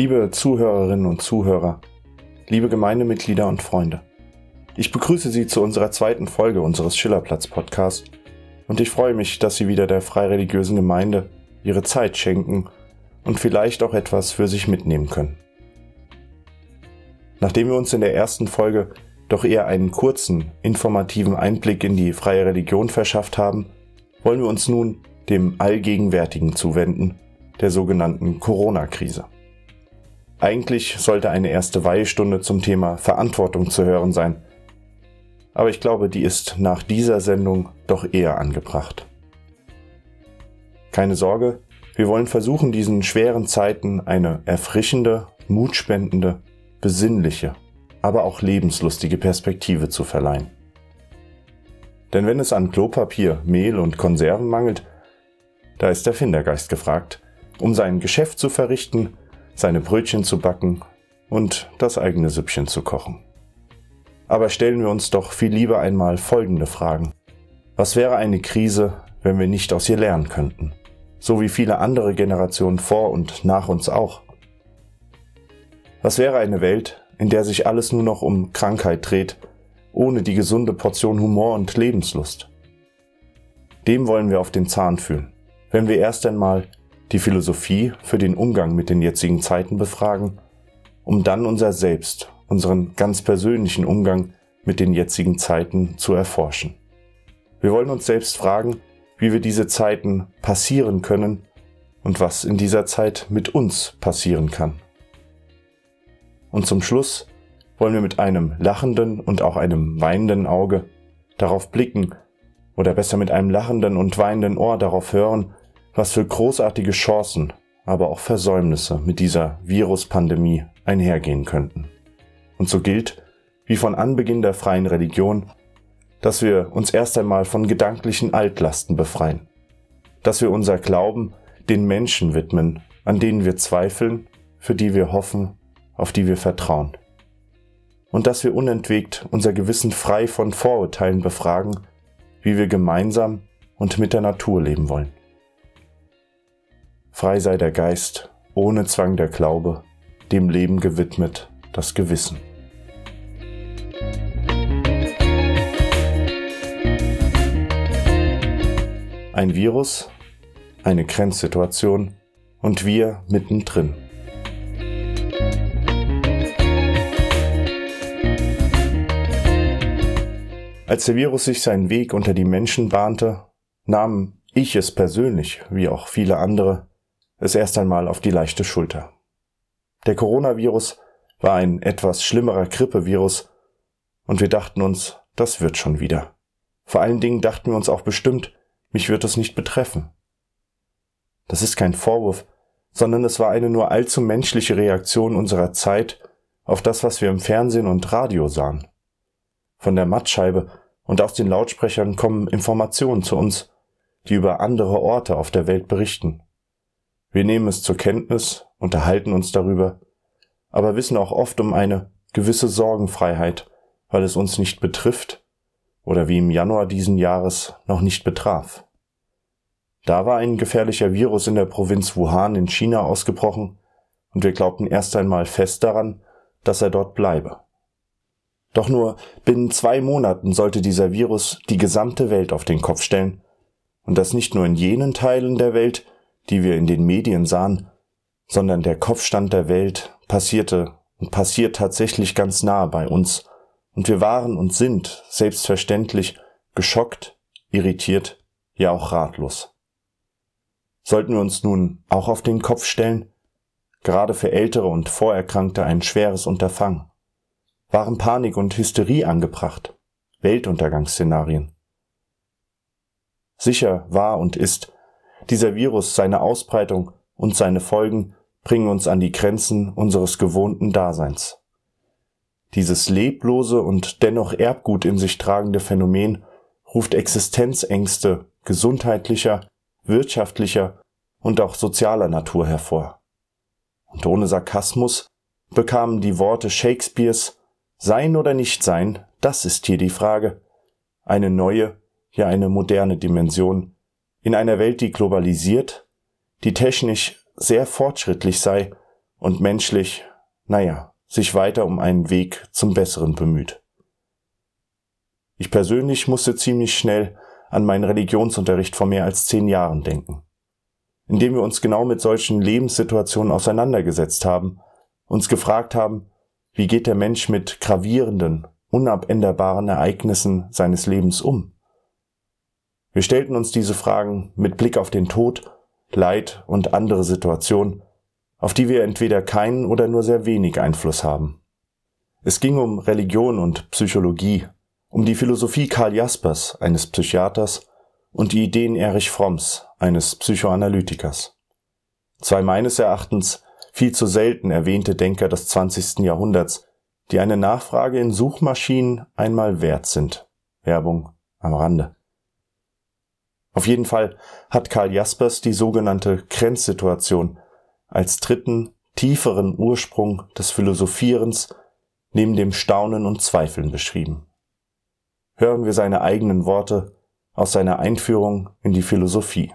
Liebe Zuhörerinnen und Zuhörer, liebe Gemeindemitglieder und Freunde, ich begrüße Sie zu unserer zweiten Folge unseres Schillerplatz-Podcasts und ich freue mich, dass Sie wieder der freireligiösen Gemeinde Ihre Zeit schenken und vielleicht auch etwas für sich mitnehmen können. Nachdem wir uns in der ersten Folge doch eher einen kurzen, informativen Einblick in die freie Religion verschafft haben, wollen wir uns nun dem Allgegenwärtigen zuwenden, der sogenannten Corona-Krise. Eigentlich sollte eine erste Weihestunde zum Thema Verantwortung zu hören sein, aber ich glaube, die ist nach dieser Sendung doch eher angebracht. Keine Sorge, wir wollen versuchen, diesen schweren Zeiten eine erfrischende, mutspendende, besinnliche aber auch lebenslustige Perspektive zu verleihen. Denn wenn es an Klopapier, Mehl und Konserven mangelt, da ist der Findergeist gefragt, um sein Geschäft zu verrichten, seine Brötchen zu backen und das eigene Süppchen zu kochen. Aber stellen wir uns doch viel lieber einmal folgende Fragen. Was wäre eine Krise, wenn wir nicht aus ihr lernen könnten? So wie viele andere Generationen vor und nach uns auch. Was wäre eine Welt, in der sich alles nur noch um Krankheit dreht, ohne die gesunde Portion Humor und Lebenslust. Dem wollen wir auf den Zahn fühlen, wenn wir erst einmal die Philosophie für den Umgang mit den jetzigen Zeiten befragen, um dann unser Selbst, unseren ganz persönlichen Umgang mit den jetzigen Zeiten zu erforschen. Wir wollen uns selbst fragen, wie wir diese Zeiten passieren können und was in dieser Zeit mit uns passieren kann. Und zum Schluss wollen wir mit einem lachenden und auch einem weinenden Auge darauf blicken, oder besser mit einem lachenden und weinenden Ohr darauf hören, was für großartige Chancen, aber auch Versäumnisse mit dieser Viruspandemie einhergehen könnten. Und so gilt, wie von Anbeginn der freien Religion, dass wir uns erst einmal von gedanklichen Altlasten befreien, dass wir unser Glauben den Menschen widmen, an denen wir zweifeln, für die wir hoffen auf die wir vertrauen. Und dass wir unentwegt unser Gewissen frei von Vorurteilen befragen, wie wir gemeinsam und mit der Natur leben wollen. Frei sei der Geist, ohne Zwang der Glaube, dem Leben gewidmet das Gewissen. Ein Virus, eine Grenzsituation und wir mittendrin. Als der Virus sich seinen Weg unter die Menschen bahnte, nahm ich es persönlich, wie auch viele andere, es erst einmal auf die leichte Schulter. Der Coronavirus war ein etwas schlimmerer Grippevirus und wir dachten uns, das wird schon wieder. Vor allen Dingen dachten wir uns auch bestimmt, mich wird es nicht betreffen. Das ist kein Vorwurf, sondern es war eine nur allzu menschliche Reaktion unserer Zeit auf das, was wir im Fernsehen und Radio sahen. Von der Mattscheibe und aus den Lautsprechern kommen Informationen zu uns, die über andere Orte auf der Welt berichten. Wir nehmen es zur Kenntnis, unterhalten uns darüber, aber wissen auch oft um eine gewisse Sorgenfreiheit, weil es uns nicht betrifft oder wie im Januar diesen Jahres noch nicht betraf. Da war ein gefährlicher Virus in der Provinz Wuhan in China ausgebrochen und wir glaubten erst einmal fest daran, dass er dort bleibe. Doch nur binnen zwei Monaten sollte dieser Virus die gesamte Welt auf den Kopf stellen, und das nicht nur in jenen Teilen der Welt, die wir in den Medien sahen, sondern der Kopfstand der Welt passierte und passiert tatsächlich ganz nahe bei uns, und wir waren und sind selbstverständlich geschockt, irritiert, ja auch ratlos. Sollten wir uns nun auch auf den Kopf stellen? Gerade für Ältere und Vorerkrankte ein schweres Unterfangen waren Panik und Hysterie angebracht, Weltuntergangsszenarien. Sicher war und ist, dieser Virus, seine Ausbreitung und seine Folgen bringen uns an die Grenzen unseres gewohnten Daseins. Dieses leblose und dennoch Erbgut in sich tragende Phänomen ruft Existenzängste gesundheitlicher, wirtschaftlicher und auch sozialer Natur hervor. Und ohne Sarkasmus bekamen die Worte Shakespeares sein oder nicht sein, das ist hier die Frage. Eine neue, ja eine moderne Dimension in einer Welt, die globalisiert, die technisch sehr fortschrittlich sei und menschlich, naja, sich weiter um einen Weg zum Besseren bemüht. Ich persönlich musste ziemlich schnell an meinen Religionsunterricht vor mehr als zehn Jahren denken, indem wir uns genau mit solchen Lebenssituationen auseinandergesetzt haben, uns gefragt haben, wie geht der Mensch mit gravierenden, unabänderbaren Ereignissen seines Lebens um? Wir stellten uns diese Fragen mit Blick auf den Tod, Leid und andere Situationen, auf die wir entweder keinen oder nur sehr wenig Einfluss haben. Es ging um Religion und Psychologie, um die Philosophie Karl Jaspers, eines Psychiaters, und die Ideen Erich Fromms, eines Psychoanalytikers. Zwei meines Erachtens viel zu selten erwähnte Denker des 20. Jahrhunderts, die eine Nachfrage in Suchmaschinen einmal wert sind. Werbung am Rande. Auf jeden Fall hat Karl Jaspers die sogenannte Grenzsituation als dritten, tieferen Ursprung des Philosophierens neben dem Staunen und Zweifeln beschrieben. Hören wir seine eigenen Worte aus seiner Einführung in die Philosophie.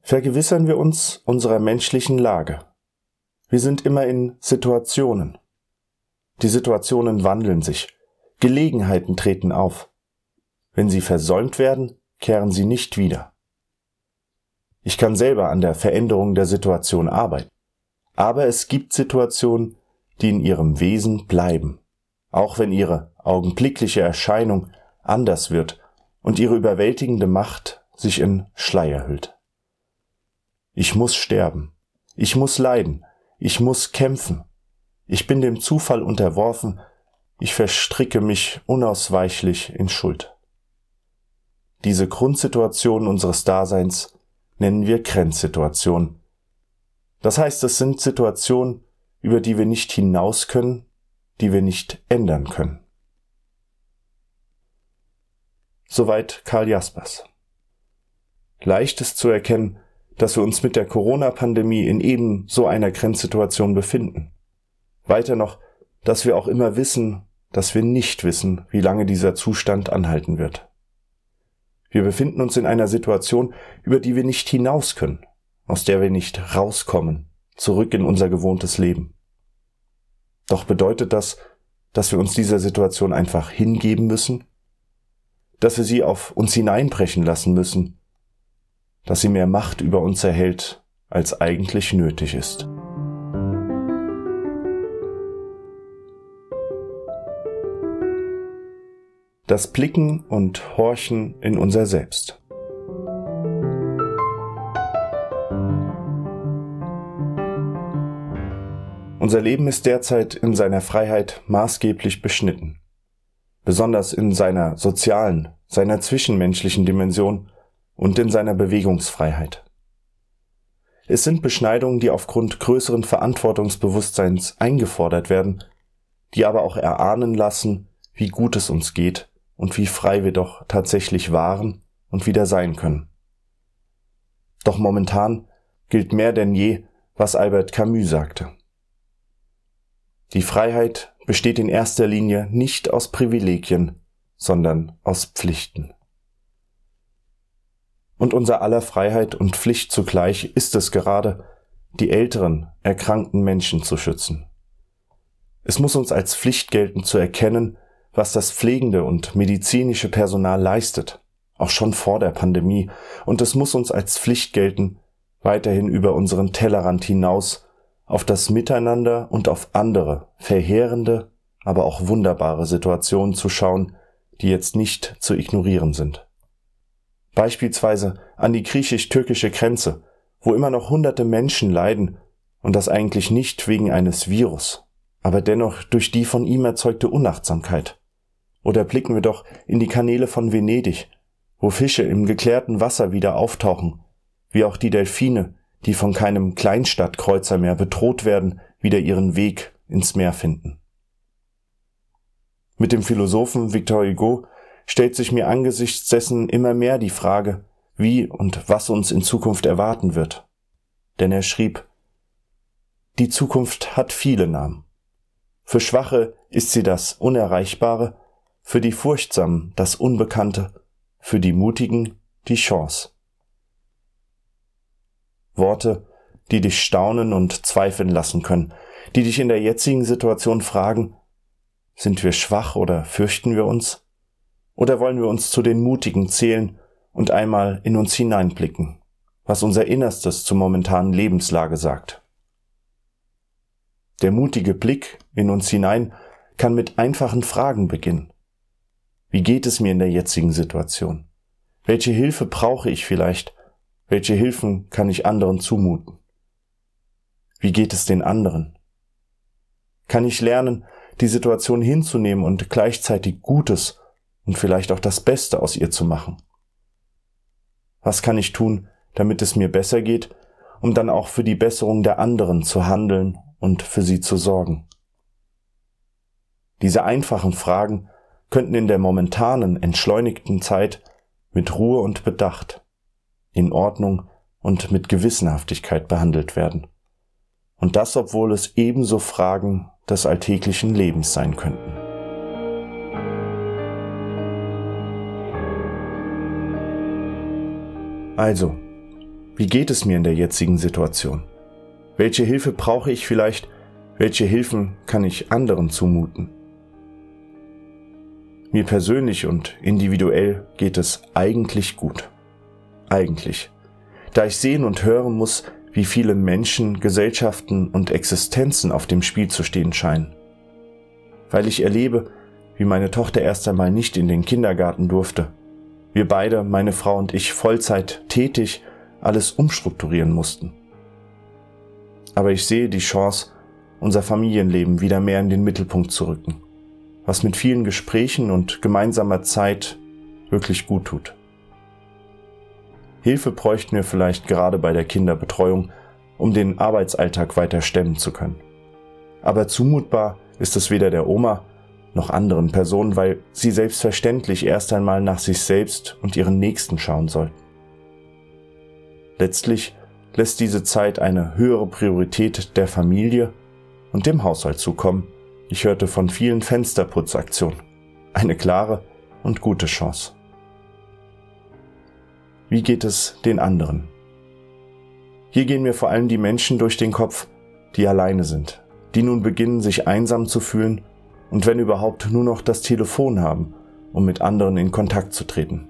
Vergewissern wir uns unserer menschlichen Lage. Wir sind immer in Situationen. Die Situationen wandeln sich, Gelegenheiten treten auf. Wenn sie versäumt werden, kehren sie nicht wieder. Ich kann selber an der Veränderung der Situation arbeiten. Aber es gibt Situationen, die in ihrem Wesen bleiben, auch wenn ihre augenblickliche Erscheinung anders wird und ihre überwältigende Macht sich in Schleier hüllt. Ich muss sterben, ich muss leiden, ich muss kämpfen, ich bin dem Zufall unterworfen, ich verstricke mich unausweichlich in Schuld. Diese Grundsituation unseres Daseins nennen wir Grenzsituation. Das heißt, es sind Situationen, über die wir nicht hinaus können, die wir nicht ändern können. Soweit Karl Jaspers. Leicht ist zu erkennen, dass wir uns mit der Corona-Pandemie in eben so einer Grenzsituation befinden. Weiter noch, dass wir auch immer wissen, dass wir nicht wissen, wie lange dieser Zustand anhalten wird. Wir befinden uns in einer Situation, über die wir nicht hinaus können, aus der wir nicht rauskommen, zurück in unser gewohntes Leben. Doch bedeutet das, dass wir uns dieser Situation einfach hingeben müssen? Dass wir sie auf uns hineinbrechen lassen müssen? Dass sie mehr Macht über uns erhält, als eigentlich nötig ist? Das Blicken und Horchen in unser Selbst. Unser Leben ist derzeit in seiner Freiheit maßgeblich beschnitten. Besonders in seiner sozialen, seiner zwischenmenschlichen Dimension und in seiner Bewegungsfreiheit. Es sind Beschneidungen, die aufgrund größeren Verantwortungsbewusstseins eingefordert werden, die aber auch erahnen lassen, wie gut es uns geht und wie frei wir doch tatsächlich waren und wieder sein können. Doch momentan gilt mehr denn je, was Albert Camus sagte. Die Freiheit besteht in erster Linie nicht aus Privilegien, sondern aus Pflichten. Und unser aller Freiheit und Pflicht zugleich ist es gerade, die älteren, erkrankten Menschen zu schützen. Es muss uns als Pflicht gelten zu erkennen, was das pflegende und medizinische Personal leistet, auch schon vor der Pandemie, und es muss uns als Pflicht gelten, weiterhin über unseren Tellerrand hinaus auf das Miteinander und auf andere, verheerende, aber auch wunderbare Situationen zu schauen, die jetzt nicht zu ignorieren sind. Beispielsweise an die griechisch-türkische Grenze, wo immer noch hunderte Menschen leiden und das eigentlich nicht wegen eines Virus, aber dennoch durch die von ihm erzeugte Unachtsamkeit. Oder blicken wir doch in die Kanäle von Venedig, wo Fische im geklärten Wasser wieder auftauchen, wie auch die Delfine, die von keinem Kleinstadtkreuzer mehr bedroht werden, wieder ihren Weg ins Meer finden. Mit dem Philosophen Victor Hugo stellt sich mir angesichts dessen immer mehr die Frage, wie und was uns in Zukunft erwarten wird. Denn er schrieb, die Zukunft hat viele Namen. Für Schwache ist sie das Unerreichbare, für die Furchtsamen das Unbekannte, für die Mutigen die Chance. Worte, die dich staunen und zweifeln lassen können, die dich in der jetzigen Situation fragen, sind wir schwach oder fürchten wir uns? Oder wollen wir uns zu den Mutigen zählen und einmal in uns hineinblicken, was unser Innerstes zur momentanen Lebenslage sagt? Der mutige Blick in uns hinein kann mit einfachen Fragen beginnen. Wie geht es mir in der jetzigen Situation? Welche Hilfe brauche ich vielleicht? Welche Hilfen kann ich anderen zumuten? Wie geht es den anderen? Kann ich lernen, die Situation hinzunehmen und gleichzeitig Gutes und vielleicht auch das Beste aus ihr zu machen? Was kann ich tun, damit es mir besser geht, um dann auch für die Besserung der anderen zu handeln und für sie zu sorgen? Diese einfachen Fragen könnten in der momentanen, entschleunigten Zeit mit Ruhe und Bedacht, in Ordnung und mit Gewissenhaftigkeit behandelt werden. Und das, obwohl es ebenso Fragen des alltäglichen Lebens sein könnten. Also, wie geht es mir in der jetzigen Situation? Welche Hilfe brauche ich vielleicht? Welche Hilfen kann ich anderen zumuten? Mir persönlich und individuell geht es eigentlich gut. Eigentlich. Da ich sehen und hören muss, wie viele Menschen, Gesellschaften und Existenzen auf dem Spiel zu stehen scheinen. Weil ich erlebe, wie meine Tochter erst einmal nicht in den Kindergarten durfte. Wir beide, meine Frau und ich, Vollzeit tätig, alles umstrukturieren mussten. Aber ich sehe die Chance, unser Familienleben wieder mehr in den Mittelpunkt zu rücken was mit vielen Gesprächen und gemeinsamer Zeit wirklich gut tut. Hilfe bräuchten wir vielleicht gerade bei der Kinderbetreuung, um den Arbeitsalltag weiter stemmen zu können. Aber zumutbar ist es weder der Oma noch anderen Personen, weil sie selbstverständlich erst einmal nach sich selbst und ihren Nächsten schauen sollten. Letztlich lässt diese Zeit eine höhere Priorität der Familie und dem Haushalt zukommen, ich hörte von vielen Fensterputzaktionen. Eine klare und gute Chance. Wie geht es den anderen? Hier gehen mir vor allem die Menschen durch den Kopf, die alleine sind, die nun beginnen, sich einsam zu fühlen und wenn überhaupt nur noch das Telefon haben, um mit anderen in Kontakt zu treten.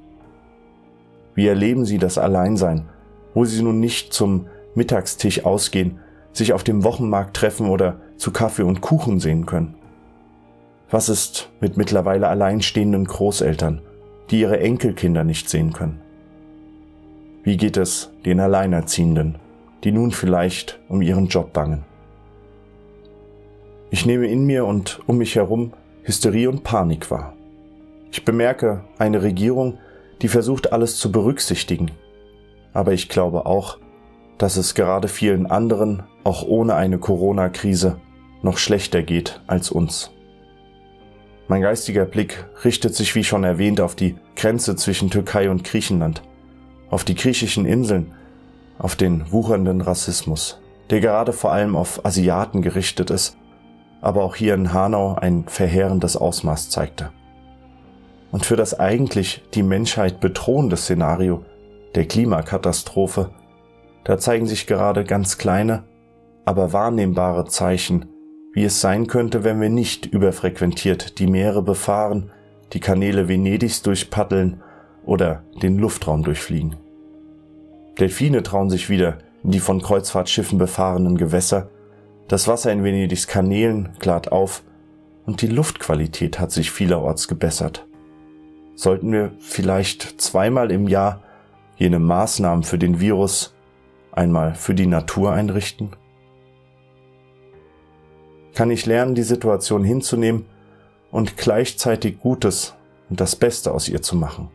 Wie erleben sie das Alleinsein, wo sie nun nicht zum Mittagstisch ausgehen, sich auf dem Wochenmarkt treffen oder zu Kaffee und Kuchen sehen können? Was ist mit mittlerweile alleinstehenden Großeltern, die ihre Enkelkinder nicht sehen können? Wie geht es den Alleinerziehenden, die nun vielleicht um ihren Job bangen? Ich nehme in mir und um mich herum Hysterie und Panik wahr. Ich bemerke eine Regierung, die versucht alles zu berücksichtigen. Aber ich glaube auch, dass es gerade vielen anderen, auch ohne eine Corona-Krise, noch schlechter geht als uns. Mein geistiger Blick richtet sich wie schon erwähnt auf die Grenze zwischen Türkei und Griechenland, auf die griechischen Inseln, auf den wuchernden Rassismus, der gerade vor allem auf Asiaten gerichtet ist, aber auch hier in Hanau ein verheerendes Ausmaß zeigte. Und für das eigentlich die Menschheit bedrohende Szenario der Klimakatastrophe da zeigen sich gerade ganz kleine, aber wahrnehmbare Zeichen, wie es sein könnte, wenn wir nicht überfrequentiert die Meere befahren, die Kanäle Venedigs durchpaddeln oder den Luftraum durchfliegen. Delfine trauen sich wieder in die von Kreuzfahrtschiffen befahrenen Gewässer, das Wasser in Venedigs Kanälen klart auf und die Luftqualität hat sich vielerorts gebessert. Sollten wir vielleicht zweimal im Jahr jene Maßnahmen für den Virus einmal für die Natur einrichten? Kann ich lernen, die Situation hinzunehmen und gleichzeitig Gutes und das Beste aus ihr zu machen?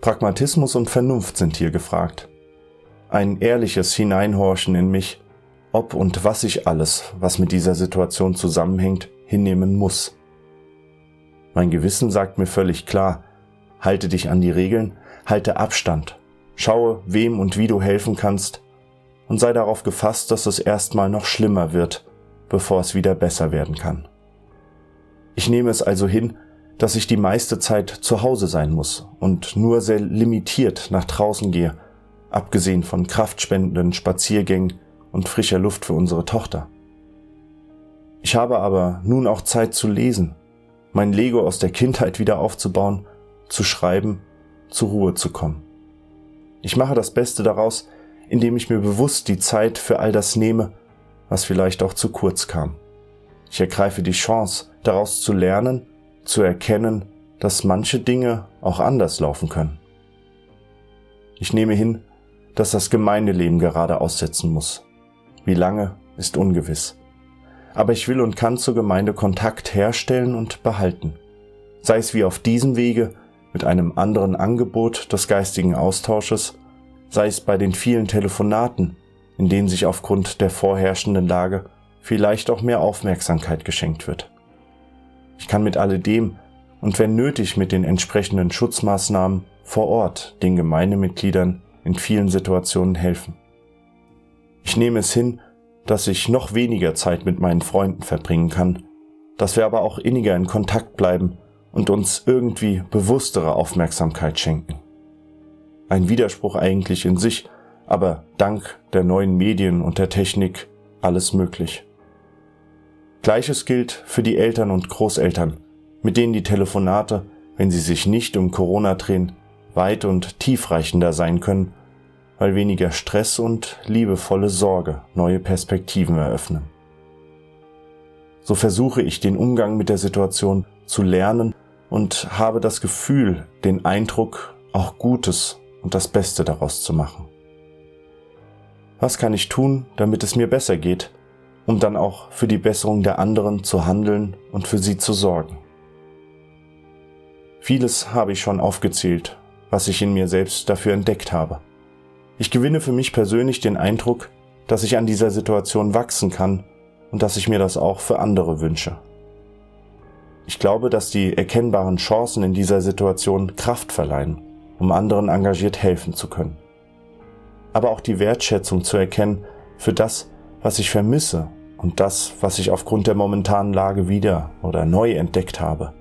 Pragmatismus und Vernunft sind hier gefragt. Ein ehrliches Hineinhorchen in mich, ob und was ich alles, was mit dieser Situation zusammenhängt, hinnehmen muss. Mein Gewissen sagt mir völlig klar, halte dich an die Regeln, halte Abstand, Schaue, wem und wie du helfen kannst und sei darauf gefasst, dass es erstmal noch schlimmer wird, bevor es wieder besser werden kann. Ich nehme es also hin, dass ich die meiste Zeit zu Hause sein muss und nur sehr limitiert nach draußen gehe, abgesehen von kraftspendenden Spaziergängen und frischer Luft für unsere Tochter. Ich habe aber nun auch Zeit zu lesen, mein Lego aus der Kindheit wieder aufzubauen, zu schreiben, zur Ruhe zu kommen. Ich mache das Beste daraus, indem ich mir bewusst die Zeit für all das nehme, was vielleicht auch zu kurz kam. Ich ergreife die Chance, daraus zu lernen, zu erkennen, dass manche Dinge auch anders laufen können. Ich nehme hin, dass das Gemeindeleben gerade aussetzen muss. Wie lange ist ungewiss. Aber ich will und kann zur Gemeinde Kontakt herstellen und behalten. Sei es wie auf diesem Wege mit einem anderen Angebot des geistigen Austausches, sei es bei den vielen Telefonaten, in denen sich aufgrund der vorherrschenden Lage vielleicht auch mehr Aufmerksamkeit geschenkt wird. Ich kann mit alledem und wenn nötig mit den entsprechenden Schutzmaßnahmen vor Ort den Gemeindemitgliedern in vielen Situationen helfen. Ich nehme es hin, dass ich noch weniger Zeit mit meinen Freunden verbringen kann, dass wir aber auch inniger in Kontakt bleiben und uns irgendwie bewusstere Aufmerksamkeit schenken. Ein Widerspruch eigentlich in sich, aber dank der neuen Medien und der Technik alles möglich. Gleiches gilt für die Eltern und Großeltern, mit denen die Telefonate, wenn sie sich nicht um Corona drehen, weit und tiefreichender sein können, weil weniger Stress und liebevolle Sorge neue Perspektiven eröffnen. So versuche ich den Umgang mit der Situation zu lernen und habe das Gefühl, den Eindruck, auch Gutes und das Beste daraus zu machen. Was kann ich tun, damit es mir besser geht, um dann auch für die Besserung der anderen zu handeln und für sie zu sorgen? Vieles habe ich schon aufgezählt, was ich in mir selbst dafür entdeckt habe. Ich gewinne für mich persönlich den Eindruck, dass ich an dieser Situation wachsen kann und dass ich mir das auch für andere wünsche. Ich glaube, dass die erkennbaren Chancen in dieser Situation Kraft verleihen, um anderen engagiert helfen zu können. Aber auch die Wertschätzung zu erkennen für das, was ich vermisse und das, was ich aufgrund der momentanen Lage wieder oder neu entdeckt habe.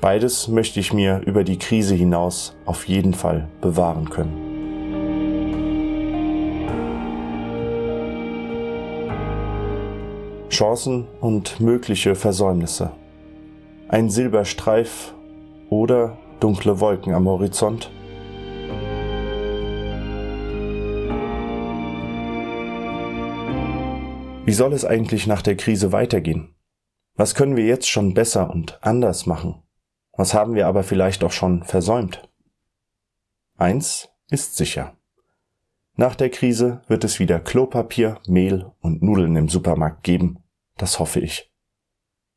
Beides möchte ich mir über die Krise hinaus auf jeden Fall bewahren können. Chancen und mögliche Versäumnisse. Ein Silberstreif oder dunkle Wolken am Horizont. Wie soll es eigentlich nach der Krise weitergehen? Was können wir jetzt schon besser und anders machen? Was haben wir aber vielleicht auch schon versäumt? Eins ist sicher. Nach der Krise wird es wieder Klopapier, Mehl und Nudeln im Supermarkt geben das hoffe ich.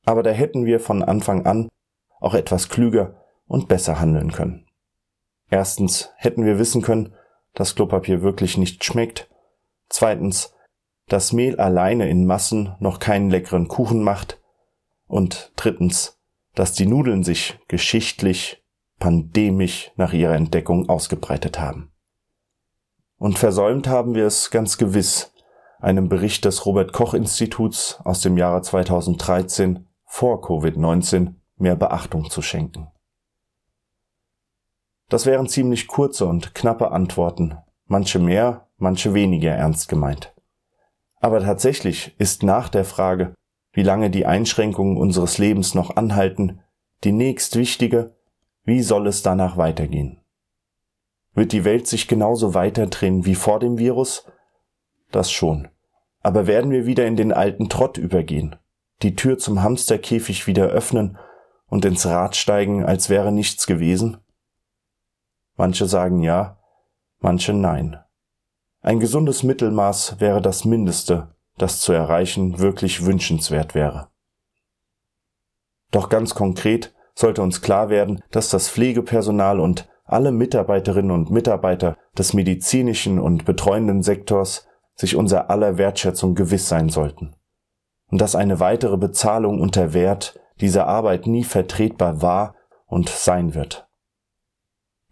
Aber da hätten wir von Anfang an auch etwas klüger und besser handeln können. Erstens hätten wir wissen können, dass Klopapier wirklich nicht schmeckt. Zweitens, dass Mehl alleine in Massen noch keinen leckeren Kuchen macht. Und drittens, dass die Nudeln sich geschichtlich, pandemisch nach ihrer Entdeckung ausgebreitet haben. Und versäumt haben wir es ganz gewiss, einem Bericht des Robert Koch Instituts aus dem Jahre 2013 vor Covid-19 mehr Beachtung zu schenken. Das wären ziemlich kurze und knappe Antworten, manche mehr, manche weniger ernst gemeint. Aber tatsächlich ist nach der Frage, wie lange die Einschränkungen unseres Lebens noch anhalten, die nächst wichtige, wie soll es danach weitergehen? Wird die Welt sich genauso weiterdrehen wie vor dem Virus das schon. Aber werden wir wieder in den alten Trott übergehen, die Tür zum Hamsterkäfig wieder öffnen und ins Rad steigen, als wäre nichts gewesen? Manche sagen ja, manche nein. Ein gesundes Mittelmaß wäre das Mindeste, das zu erreichen wirklich wünschenswert wäre. Doch ganz konkret sollte uns klar werden, dass das Pflegepersonal und alle Mitarbeiterinnen und Mitarbeiter des medizinischen und betreuenden Sektors sich unser aller Wertschätzung gewiss sein sollten. Und dass eine weitere Bezahlung unter Wert dieser Arbeit nie vertretbar war und sein wird.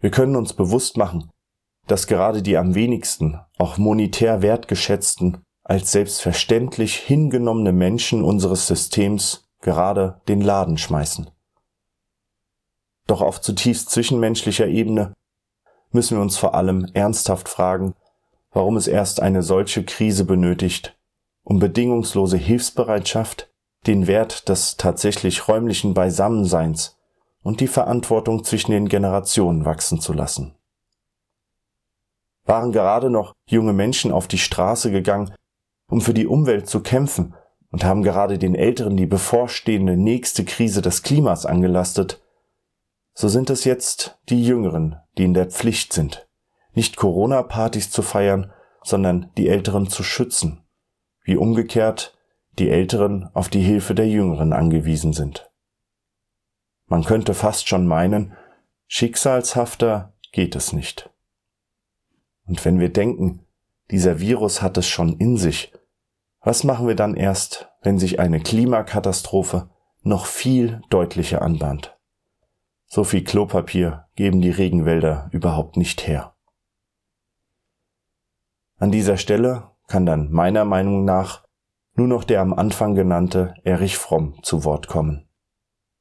Wir können uns bewusst machen, dass gerade die am wenigsten, auch monetär wertgeschätzten, als selbstverständlich hingenommene Menschen unseres Systems gerade den Laden schmeißen. Doch auf zutiefst zwischenmenschlicher Ebene müssen wir uns vor allem ernsthaft fragen, warum es erst eine solche Krise benötigt, um bedingungslose Hilfsbereitschaft, den Wert des tatsächlich räumlichen Beisammenseins und die Verantwortung zwischen den Generationen wachsen zu lassen. Waren gerade noch junge Menschen auf die Straße gegangen, um für die Umwelt zu kämpfen und haben gerade den Älteren die bevorstehende nächste Krise des Klimas angelastet, so sind es jetzt die Jüngeren, die in der Pflicht sind, nicht Corona-Partys zu feiern, sondern die Älteren zu schützen, wie umgekehrt die Älteren auf die Hilfe der Jüngeren angewiesen sind. Man könnte fast schon meinen, schicksalshafter geht es nicht. Und wenn wir denken, dieser Virus hat es schon in sich, was machen wir dann erst, wenn sich eine Klimakatastrophe noch viel deutlicher anbahnt? So viel Klopapier geben die Regenwälder überhaupt nicht her. An dieser Stelle kann dann meiner Meinung nach nur noch der am Anfang genannte Erich Fromm zu Wort kommen.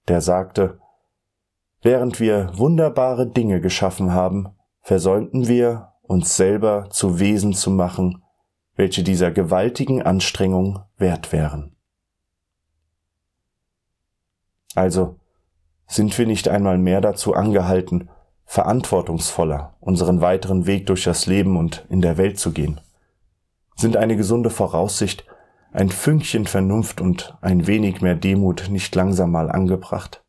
Der sagte, während wir wunderbare Dinge geschaffen haben, versäumten wir, uns selber zu Wesen zu machen, welche dieser gewaltigen Anstrengung wert wären. Also sind wir nicht einmal mehr dazu angehalten, verantwortungsvoller unseren weiteren Weg durch das Leben und in der Welt zu gehen? Sind eine gesunde Voraussicht, ein Fünkchen Vernunft und ein wenig mehr Demut nicht langsam mal angebracht?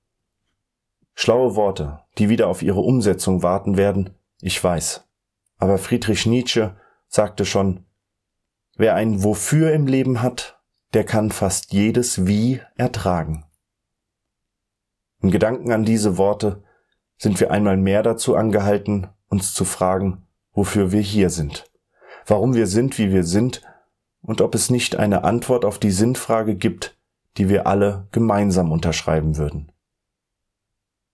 Schlaue Worte, die wieder auf ihre Umsetzung warten werden, ich weiß. Aber Friedrich Nietzsche sagte schon, wer ein Wofür im Leben hat, der kann fast jedes Wie ertragen. In Gedanken an diese Worte sind wir einmal mehr dazu angehalten, uns zu fragen, wofür wir hier sind, warum wir sind, wie wir sind und ob es nicht eine Antwort auf die Sinnfrage gibt, die wir alle gemeinsam unterschreiben würden.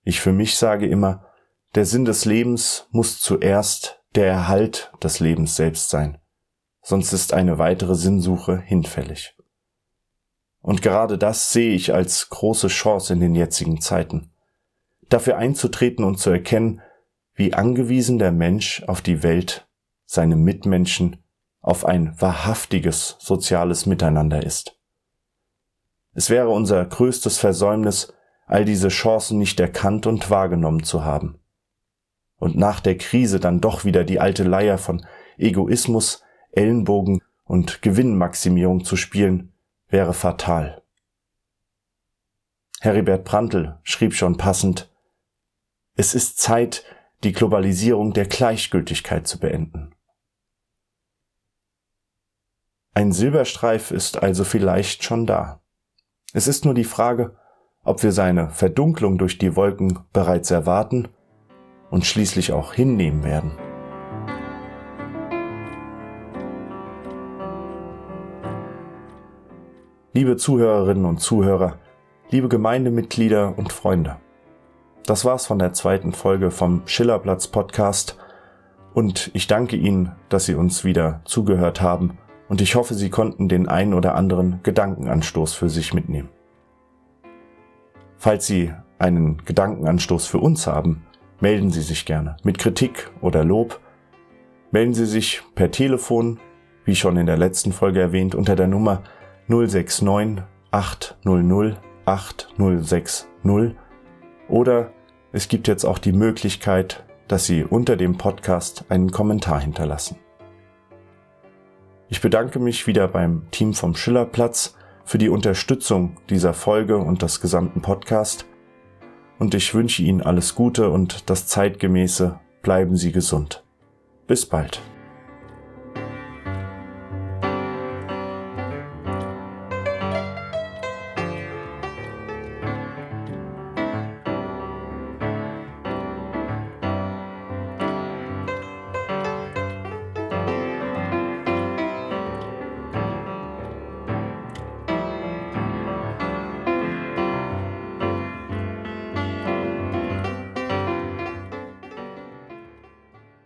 Ich für mich sage immer, der Sinn des Lebens muss zuerst der Erhalt des Lebens selbst sein, sonst ist eine weitere Sinnsuche hinfällig. Und gerade das sehe ich als große Chance in den jetzigen Zeiten. Dafür einzutreten und zu erkennen, wie angewiesen der Mensch auf die Welt, seine Mitmenschen, auf ein wahrhaftiges soziales Miteinander ist. Es wäre unser größtes Versäumnis, all diese Chancen nicht erkannt und wahrgenommen zu haben. Und nach der Krise dann doch wieder die alte Leier von Egoismus, Ellenbogen und Gewinnmaximierung zu spielen, wäre fatal. Heribert Prantl schrieb schon passend, es ist Zeit, die Globalisierung der Gleichgültigkeit zu beenden. Ein Silberstreif ist also vielleicht schon da. Es ist nur die Frage, ob wir seine Verdunklung durch die Wolken bereits erwarten und schließlich auch hinnehmen werden. Liebe Zuhörerinnen und Zuhörer, liebe Gemeindemitglieder und Freunde. Das war's von der zweiten Folge vom Schillerplatz Podcast und ich danke Ihnen, dass Sie uns wieder zugehört haben und ich hoffe, Sie konnten den ein oder anderen Gedankenanstoß für sich mitnehmen. Falls Sie einen Gedankenanstoß für uns haben, melden Sie sich gerne mit Kritik oder Lob. Melden Sie sich per Telefon, wie schon in der letzten Folge erwähnt, unter der Nummer 069 800 8060 oder es gibt jetzt auch die Möglichkeit, dass Sie unter dem Podcast einen Kommentar hinterlassen. Ich bedanke mich wieder beim Team vom Schillerplatz für die Unterstützung dieser Folge und des gesamten Podcast und ich wünsche Ihnen alles Gute und das zeitgemäße Bleiben Sie gesund. Bis bald.